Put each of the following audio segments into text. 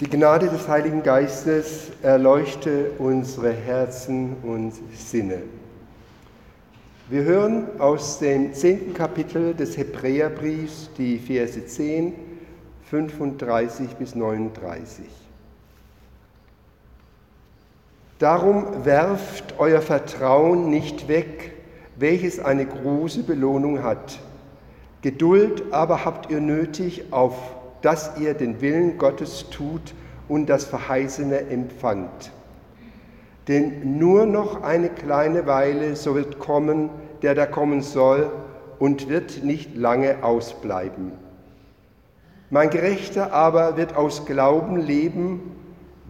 Die Gnade des Heiligen Geistes erleuchte unsere Herzen und Sinne. Wir hören aus dem zehnten Kapitel des Hebräerbriefs die Verse 10, 35 bis 39. Darum werft euer Vertrauen nicht weg, welches eine große Belohnung hat. Geduld aber habt ihr nötig, auf dass ihr den Willen Gottes tut und das Verheißene empfangt. Denn nur noch eine kleine Weile, so wird kommen, der da kommen soll, und wird nicht lange ausbleiben. Mein Gerechter aber wird aus Glauben leben,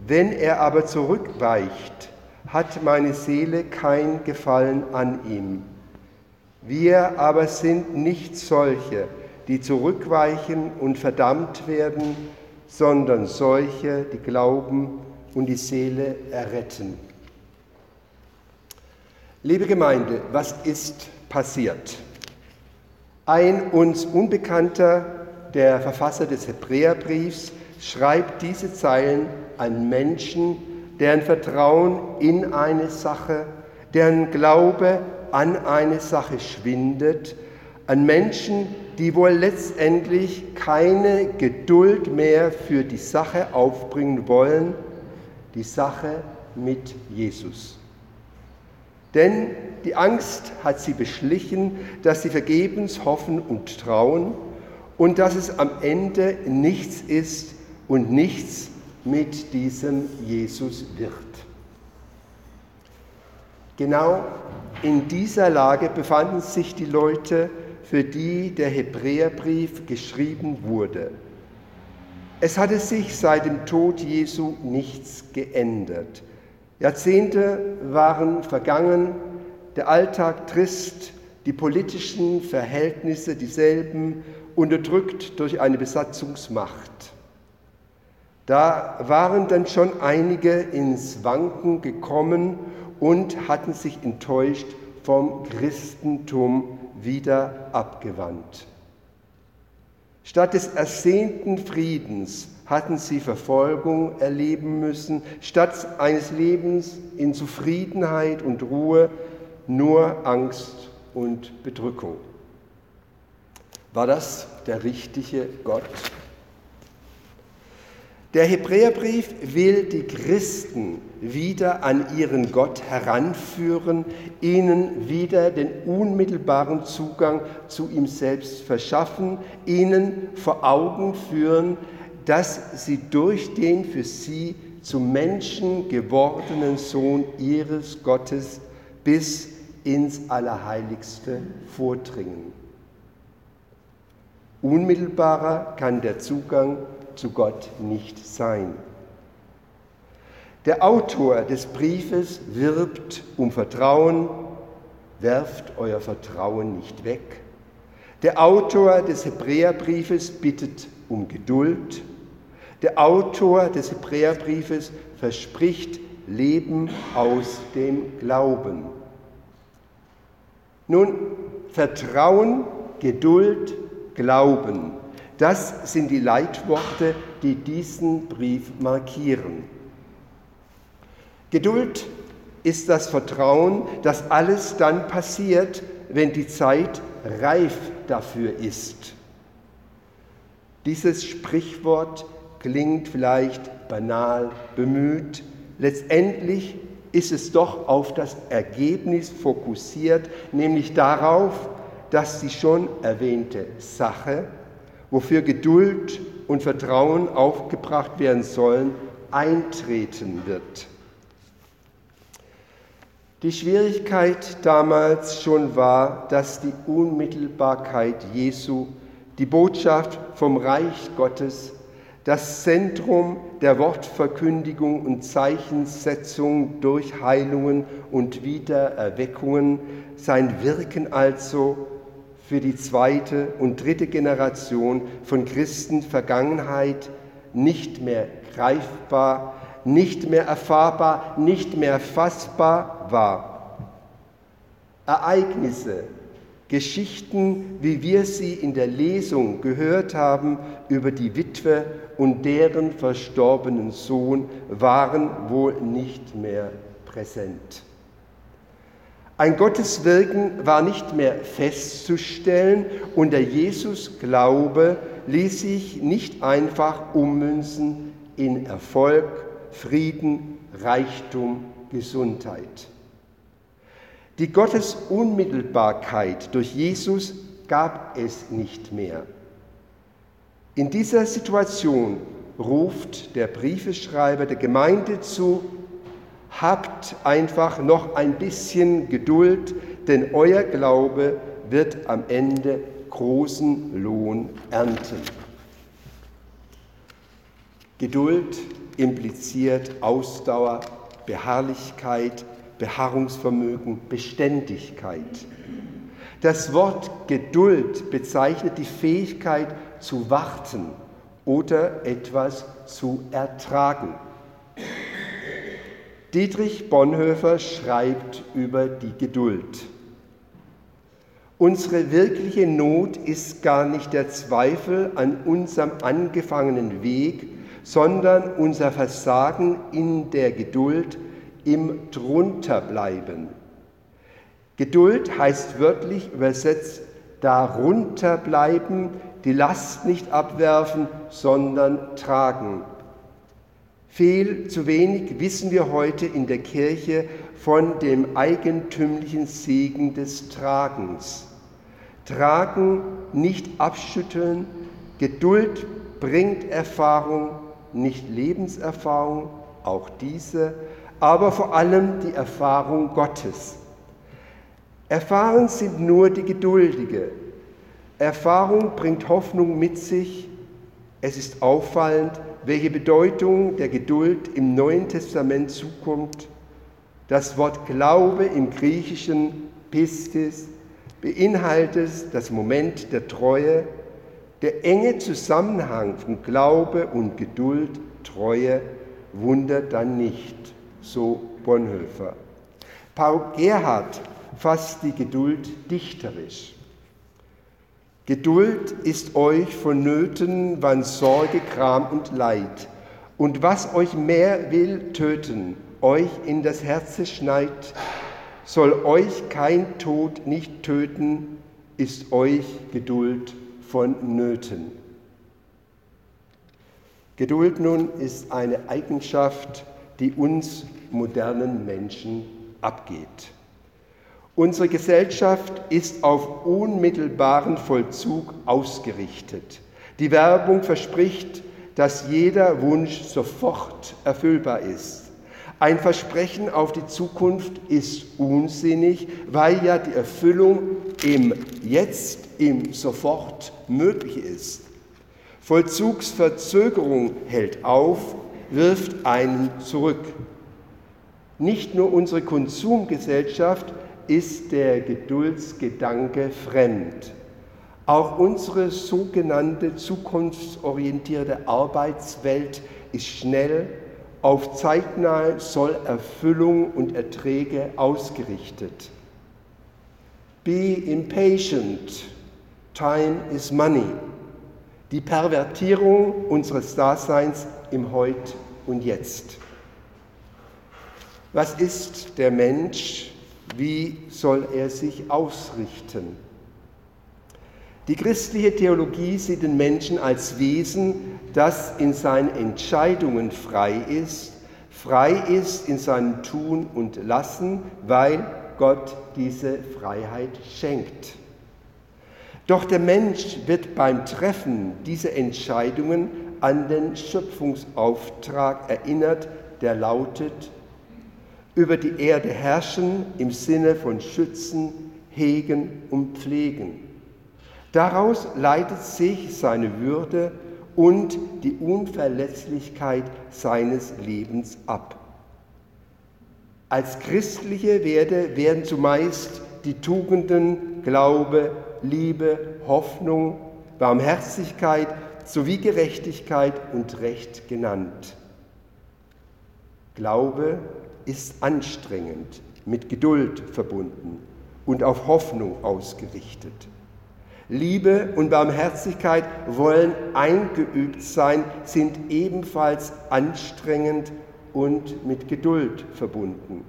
wenn er aber zurückweicht, hat meine Seele kein Gefallen an ihm. Wir aber sind nicht solche, die zurückweichen und verdammt werden, sondern solche, die glauben und die Seele erretten. Liebe Gemeinde, was ist passiert? Ein uns Unbekannter, der Verfasser des Hebräerbriefs, schreibt diese Zeilen an Menschen, deren Vertrauen in eine Sache, deren Glaube an eine Sache schwindet, an Menschen, die wohl letztendlich keine Geduld mehr für die Sache aufbringen wollen, die Sache mit Jesus. Denn die Angst hat sie beschlichen, dass sie vergebens hoffen und trauen und dass es am Ende nichts ist und nichts mit diesem Jesus wird. Genau in dieser Lage befanden sich die Leute, für die der Hebräerbrief geschrieben wurde. Es hatte sich seit dem Tod Jesu nichts geändert. Jahrzehnte waren vergangen, der Alltag trist, die politischen Verhältnisse dieselben, unterdrückt durch eine Besatzungsmacht. Da waren dann schon einige ins Wanken gekommen und hatten sich enttäuscht vom Christentum wieder abgewandt. Statt des ersehnten Friedens hatten sie Verfolgung erleben müssen, statt eines Lebens in Zufriedenheit und Ruhe nur Angst und Bedrückung. War das der richtige Gott? Der Hebräerbrief will die Christen wieder an ihren Gott heranführen, ihnen wieder den unmittelbaren Zugang zu ihm selbst verschaffen, ihnen vor Augen führen, dass sie durch den für sie zum Menschen gewordenen Sohn ihres Gottes bis ins Allerheiligste vordringen. Unmittelbarer kann der Zugang zu Gott nicht sein. Der Autor des Briefes wirbt um Vertrauen, werft euer Vertrauen nicht weg. Der Autor des Hebräerbriefes bittet um Geduld. Der Autor des Hebräerbriefes verspricht Leben aus dem Glauben. Nun, Vertrauen, Geduld, Glauben das sind die Leitworte, die diesen Brief markieren. Geduld ist das Vertrauen, dass alles dann passiert, wenn die Zeit reif dafür ist. Dieses Sprichwort klingt vielleicht banal bemüht. Letztendlich ist es doch auf das Ergebnis fokussiert, nämlich darauf, dass die schon erwähnte Sache wofür Geduld und Vertrauen aufgebracht werden sollen, eintreten wird. Die Schwierigkeit damals schon war, dass die Unmittelbarkeit Jesu, die Botschaft vom Reich Gottes, das Zentrum der Wortverkündigung und Zeichensetzung durch Heilungen und Wiedererweckungen, sein Wirken also für die zweite und dritte Generation von Christen Vergangenheit nicht mehr greifbar, nicht mehr erfahrbar, nicht mehr fassbar war. Ereignisse, Geschichten, wie wir sie in der Lesung gehört haben über die Witwe und deren verstorbenen Sohn, waren wohl nicht mehr präsent. Ein Gotteswirken war nicht mehr festzustellen und der Jesus-Glaube ließ sich nicht einfach ummünzen in Erfolg, Frieden, Reichtum, Gesundheit. Die Gottesunmittelbarkeit durch Jesus gab es nicht mehr. In dieser Situation ruft der Briefeschreiber der Gemeinde zu, habt einfach noch ein bisschen Geduld, denn euer Glaube wird am Ende großen Lohn ernten. Geduld impliziert Ausdauer, Beharrlichkeit, Beharrungsvermögen, Beständigkeit. Das Wort Geduld bezeichnet die Fähigkeit zu warten oder etwas zu ertragen. Dietrich Bonhoeffer schreibt über die Geduld. Unsere wirkliche Not ist gar nicht der Zweifel an unserem angefangenen Weg, sondern unser Versagen in der Geduld, im Drunterbleiben. Geduld heißt wörtlich übersetzt darunter bleiben, die Last nicht abwerfen, sondern tragen. Viel zu wenig wissen wir heute in der Kirche von dem eigentümlichen Segen des Tragens. Tragen, nicht abschütteln, Geduld bringt Erfahrung, nicht Lebenserfahrung, auch diese, aber vor allem die Erfahrung Gottes. Erfahren sind nur die Geduldige. Erfahrung bringt Hoffnung mit sich. Es ist auffallend, welche Bedeutung der Geduld im Neuen Testament zukommt. Das Wort Glaube im Griechischen Pistis beinhaltet das Moment der Treue, der enge Zusammenhang von Glaube und Geduld, Treue, wundert dann nicht so Bonhoeffer. Paul Gerhard fasst die Geduld dichterisch. Geduld ist euch vonnöten, wann Sorge, Kram und Leid und was euch mehr will töten, euch in das Herze schneit, soll euch kein Tod nicht töten, ist euch Geduld vonnöten. Geduld nun ist eine Eigenschaft, die uns modernen Menschen abgeht. Unsere Gesellschaft ist auf unmittelbaren Vollzug ausgerichtet. Die Werbung verspricht, dass jeder Wunsch sofort erfüllbar ist. Ein Versprechen auf die Zukunft ist unsinnig, weil ja die Erfüllung im Jetzt, im Sofort möglich ist. Vollzugsverzögerung hält auf, wirft einen zurück. Nicht nur unsere Konsumgesellschaft ist der Geduldsgedanke fremd. Auch unsere sogenannte zukunftsorientierte Arbeitswelt ist schnell auf zeitnahe Sollerfüllung und Erträge ausgerichtet. Be impatient, time is money. Die Pervertierung unseres Daseins im Heut und Jetzt. Was ist der Mensch? Wie soll er sich ausrichten? Die christliche Theologie sieht den Menschen als Wesen, das in seinen Entscheidungen frei ist, frei ist in seinem Tun und Lassen, weil Gott diese Freiheit schenkt. Doch der Mensch wird beim Treffen dieser Entscheidungen an den Schöpfungsauftrag erinnert, der lautet, über die Erde herrschen im Sinne von schützen, hegen und pflegen. Daraus leitet sich seine Würde und die Unverletzlichkeit seines Lebens ab. Als christliche Werte werden zumeist die Tugenden Glaube, Liebe, Hoffnung, Barmherzigkeit sowie Gerechtigkeit und Recht genannt. Glaube ist anstrengend, mit Geduld verbunden und auf Hoffnung ausgerichtet. Liebe und Barmherzigkeit wollen eingeübt sein, sind ebenfalls anstrengend und mit Geduld verbunden.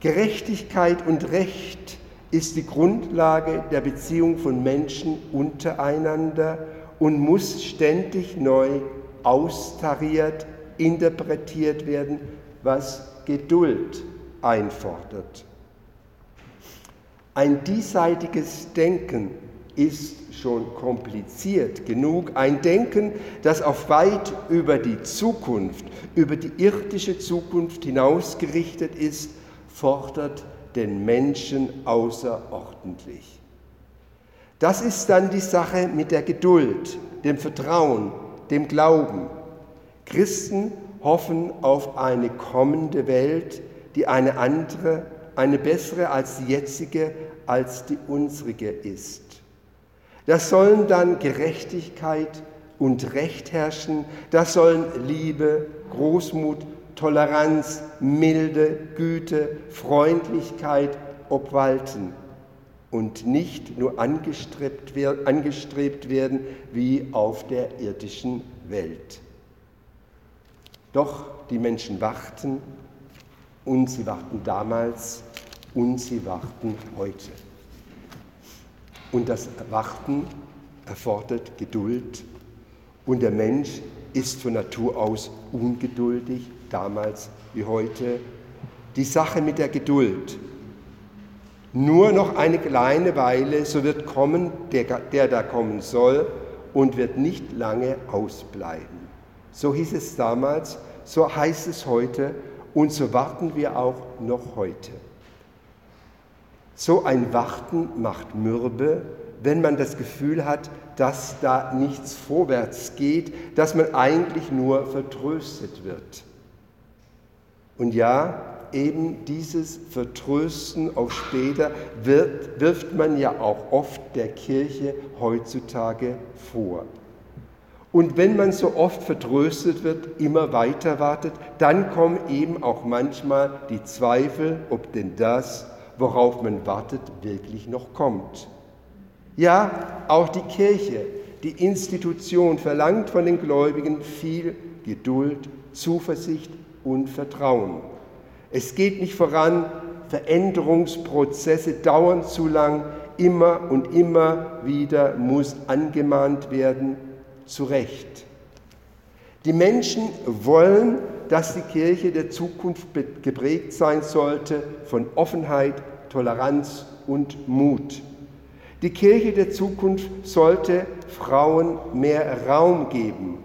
Gerechtigkeit und Recht ist die Grundlage der Beziehung von Menschen untereinander und muss ständig neu austariert, interpretiert werden, was Geduld einfordert. Ein diesseitiges Denken ist schon kompliziert genug. Ein Denken, das auf weit über die Zukunft, über die irdische Zukunft hinausgerichtet ist, fordert den Menschen außerordentlich. Das ist dann die Sache mit der Geduld, dem Vertrauen, dem Glauben. Christen hoffen auf eine kommende Welt, die eine andere, eine bessere als die jetzige, als die unsrige ist. Das sollen dann Gerechtigkeit und Recht herrschen, das sollen Liebe, Großmut, Toleranz, Milde, Güte, Freundlichkeit obwalten und nicht nur angestrebt werden wie auf der irdischen Welt. Doch die Menschen warten und sie warten damals und sie warten heute. Und das Warten erfordert Geduld und der Mensch ist von Natur aus ungeduldig, damals wie heute. Die Sache mit der Geduld. Nur noch eine kleine Weile, so wird kommen, der, der da kommen soll, und wird nicht lange ausbleiben. So hieß es damals, so heißt es heute und so warten wir auch noch heute. So ein Warten macht mürbe, wenn man das Gefühl hat, dass da nichts vorwärts geht, dass man eigentlich nur vertröstet wird. Und ja, eben dieses Vertrösten auf später wird, wirft man ja auch oft der Kirche heutzutage vor. Und wenn man so oft vertröstet wird, immer weiter wartet, dann kommen eben auch manchmal die Zweifel, ob denn das, worauf man wartet, wirklich noch kommt. Ja, auch die Kirche, die Institution verlangt von den Gläubigen viel Geduld, Zuversicht und Vertrauen. Es geht nicht voran, Veränderungsprozesse dauern zu lang, immer und immer wieder muss angemahnt werden, zu Recht. Die Menschen wollen, dass die Kirche der Zukunft geprägt sein sollte von Offenheit, Toleranz und Mut. Die Kirche der Zukunft sollte Frauen mehr Raum geben.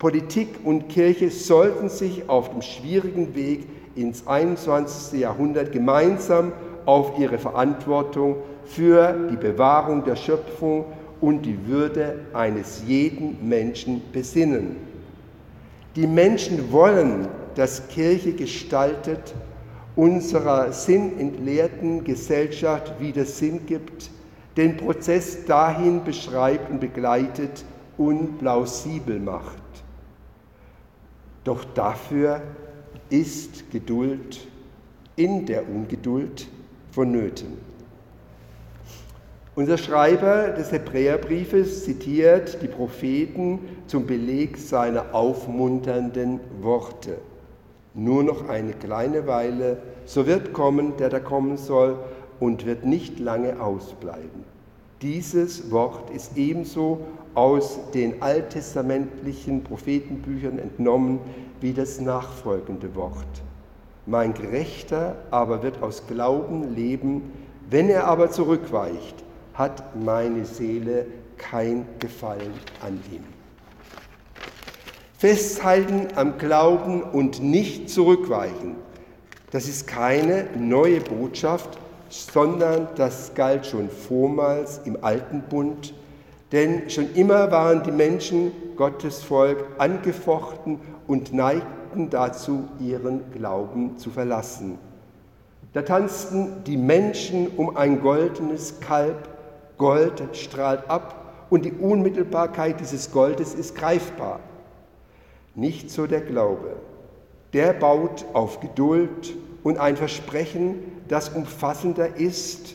Politik und Kirche sollten sich auf dem schwierigen Weg ins 21. Jahrhundert gemeinsam auf ihre Verantwortung für die Bewahrung der Schöpfung und die Würde eines jeden Menschen besinnen. Die Menschen wollen, dass Kirche gestaltet, unserer sinnentleerten Gesellschaft wieder Sinn gibt, den Prozess dahin beschreibt und begleitet und plausibel macht. Doch dafür ist Geduld in der Ungeduld vonnöten. Unser Schreiber des Hebräerbriefes zitiert die Propheten zum Beleg seiner aufmunternden Worte. Nur noch eine kleine Weile, so wird kommen, der da kommen soll, und wird nicht lange ausbleiben. Dieses Wort ist ebenso aus den alttestamentlichen Prophetenbüchern entnommen wie das nachfolgende Wort. Mein Gerechter aber wird aus Glauben leben, wenn er aber zurückweicht hat meine Seele kein Gefallen an ihm. Festhalten am Glauben und nicht zurückweichen, das ist keine neue Botschaft, sondern das galt schon vormals im alten Bund, denn schon immer waren die Menschen Gottes Volk angefochten und neigten dazu, ihren Glauben zu verlassen. Da tanzten die Menschen um ein goldenes Kalb Gold strahlt ab und die Unmittelbarkeit dieses Goldes ist greifbar. Nicht so der Glaube. Der baut auf Geduld und ein Versprechen, das umfassender ist,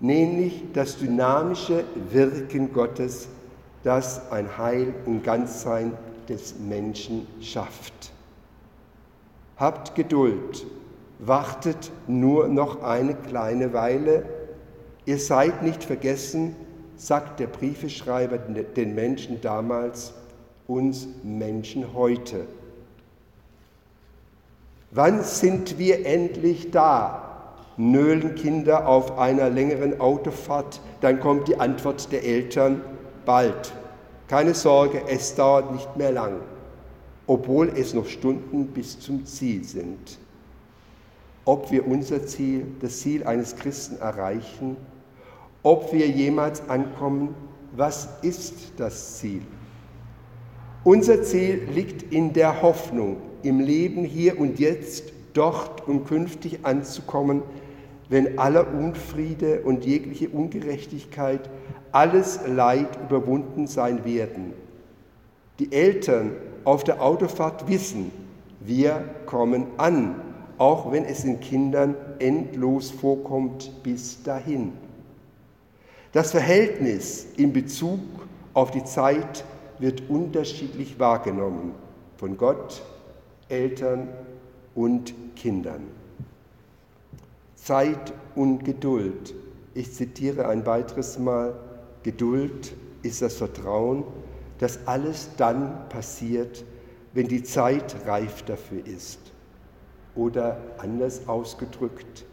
nämlich das dynamische Wirken Gottes, das ein Heil und Ganzsein des Menschen schafft. Habt Geduld, wartet nur noch eine kleine Weile, ihr seid nicht vergessen, sagt der Briefeschreiber den Menschen damals, uns Menschen heute. Wann sind wir endlich da? Nölen Kinder auf einer längeren Autofahrt, dann kommt die Antwort der Eltern, bald. Keine Sorge, es dauert nicht mehr lang, obwohl es noch Stunden bis zum Ziel sind. Ob wir unser Ziel, das Ziel eines Christen erreichen, ob wir jemals ankommen, was ist das Ziel? Unser Ziel liegt in der Hoffnung, im Leben hier und jetzt, dort und künftig anzukommen, wenn aller Unfriede und jegliche Ungerechtigkeit, alles Leid überwunden sein werden. Die Eltern auf der Autofahrt wissen, wir kommen an, auch wenn es den Kindern endlos vorkommt bis dahin. Das Verhältnis in Bezug auf die Zeit wird unterschiedlich wahrgenommen von Gott, Eltern und Kindern. Zeit und Geduld. Ich zitiere ein weiteres Mal, Geduld ist das Vertrauen, dass alles dann passiert, wenn die Zeit reif dafür ist. Oder anders ausgedrückt,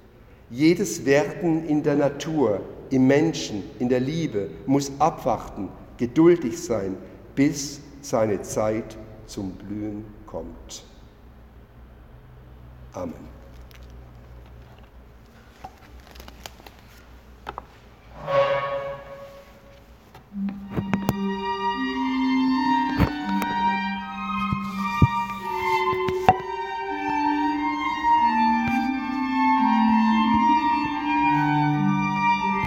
jedes Werden in der Natur, im Menschen, in der Liebe muss abwarten, geduldig sein, bis seine Zeit zum Blühen kommt. Amen.